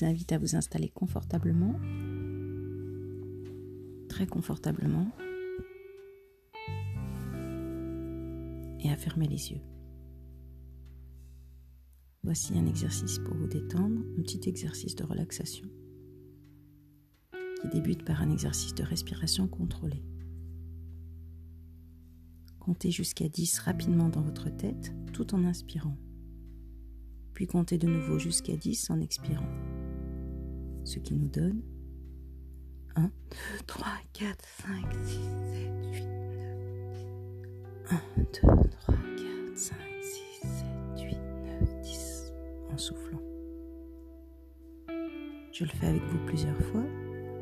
vous invite à vous installer confortablement, très confortablement, et à fermer les yeux. Voici un exercice pour vous détendre, un petit exercice de relaxation qui débute par un exercice de respiration contrôlée. Comptez jusqu'à 10 rapidement dans votre tête tout en inspirant. Puis comptez de nouveau jusqu'à 10 en expirant. Ce qui nous donne 1, 2, 3, 4, 5, 6, 7, 8, 9, 10. 1, 2, 3, 4, 5, 6, 7, 8, 9, 10 en soufflant. Je le fais avec vous plusieurs fois,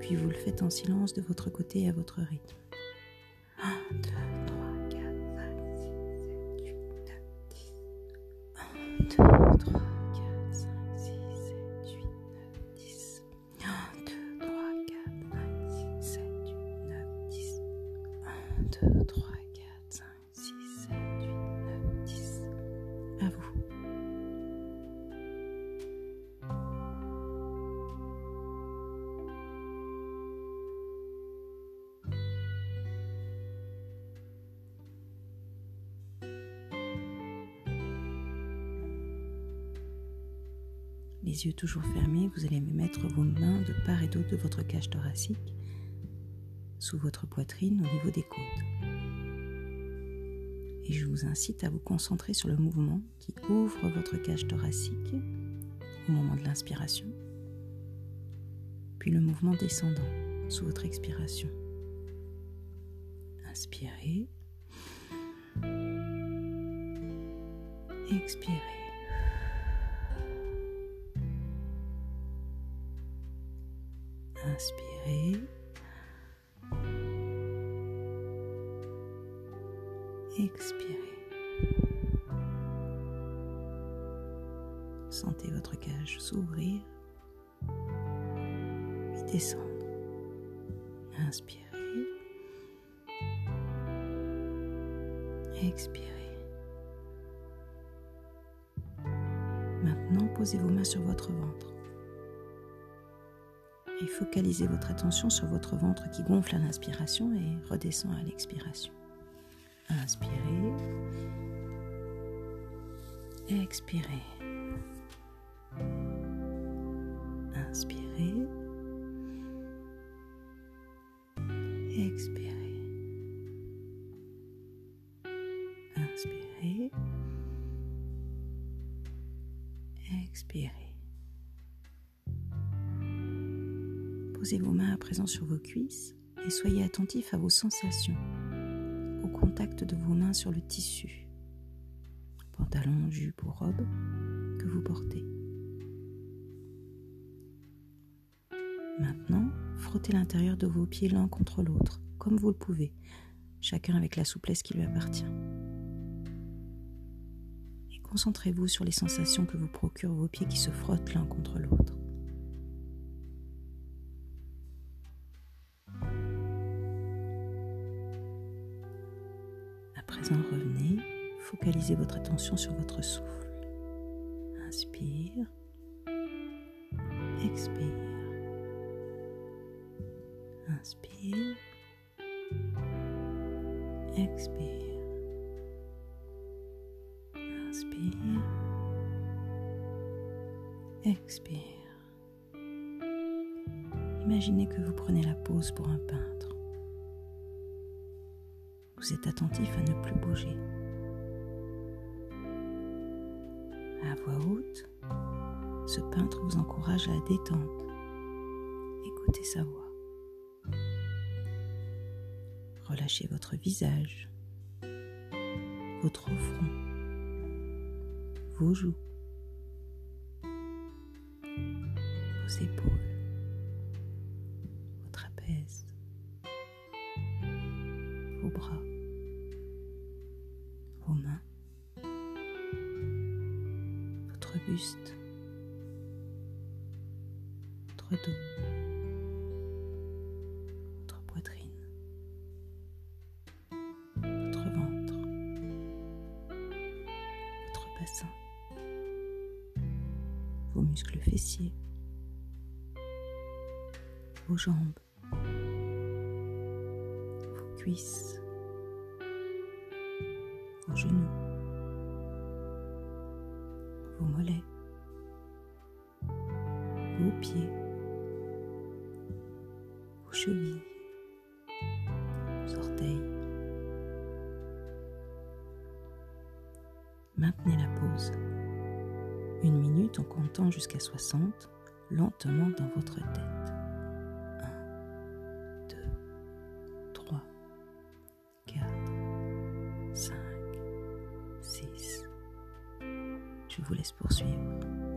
puis vous le faites en silence de votre côté à votre rythme. 1, 2, 3, 4, 5, 6, 7, 8, 9, 10. 1, 2, 2, 3, 4, 5, 6, 7, 8, 9, 10. À vous. Les yeux toujours fermés, vous allez mettre vos mains de part et d'autre de votre cage thoracique, sous votre poitrine au niveau des côtes. Et je vous incite à vous concentrer sur le mouvement qui ouvre votre cage thoracique au moment de l'inspiration, puis le mouvement descendant sous votre expiration. Inspirez. Expirez. Inspirez. Expirez. Sentez votre cage s'ouvrir puis descendre. Inspirez. Expirez. Maintenant, posez vos mains sur votre ventre et focalisez votre attention sur votre ventre qui gonfle à l'inspiration et redescend à l'expiration. Inspirez. Expirez. Inspirez. Expirez. Inspirez. Expirez. Posez vos mains à présent sur vos cuisses et soyez attentif à vos sensations, au contact de vos mains sur le tissu, pantalon, jupe ou robe que vous portez. Maintenant, frottez l'intérieur de vos pieds l'un contre l'autre, comme vous le pouvez, chacun avec la souplesse qui lui appartient. Et concentrez-vous sur les sensations que vous procurent vos pieds qui se frottent l'un contre l'autre. Revenez, focalisez votre attention sur votre souffle. Inspire, expire. Inspire. Expire. Inspire. Expire. Imaginez que vous prenez la pause pour un peintre. Vous êtes attentif à ne plus bouger. À voix haute, ce peintre vous encourage à la détente. Écoutez sa voix. Relâchez votre visage, votre front, vos joues, vos épaules, vos trapèzes, buste, votre dos. votre poitrine, votre ventre, votre bassin, vos muscles fessiers, vos jambes, vos cuisses, vos genoux, vos mollets, vos pieds, vos chevilles, vos orteils. Maintenez la pause. Une minute en comptant jusqu'à 60 lentement dans votre tête. Vous laisse poursuivre.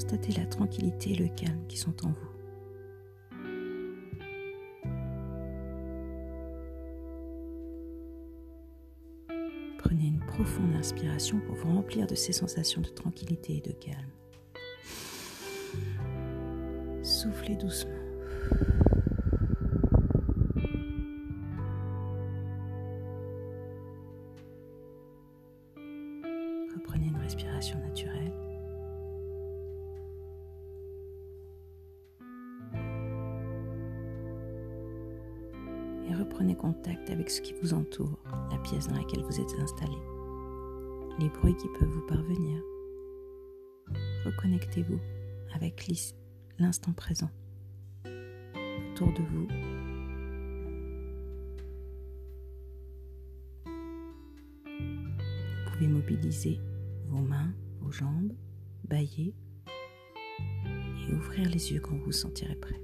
Constatez la tranquillité et le calme qui sont en vous. Prenez une profonde inspiration pour vous remplir de ces sensations de tranquillité et de calme. Soufflez doucement. Reprenez une respiration naturelle. Reprenez contact avec ce qui vous entoure, la pièce dans laquelle vous êtes installé, les bruits qui peuvent vous parvenir. Reconnectez-vous avec l'instant présent autour de vous. Vous pouvez mobiliser vos mains, vos jambes, bailler et ouvrir les yeux quand vous vous sentirez prêt.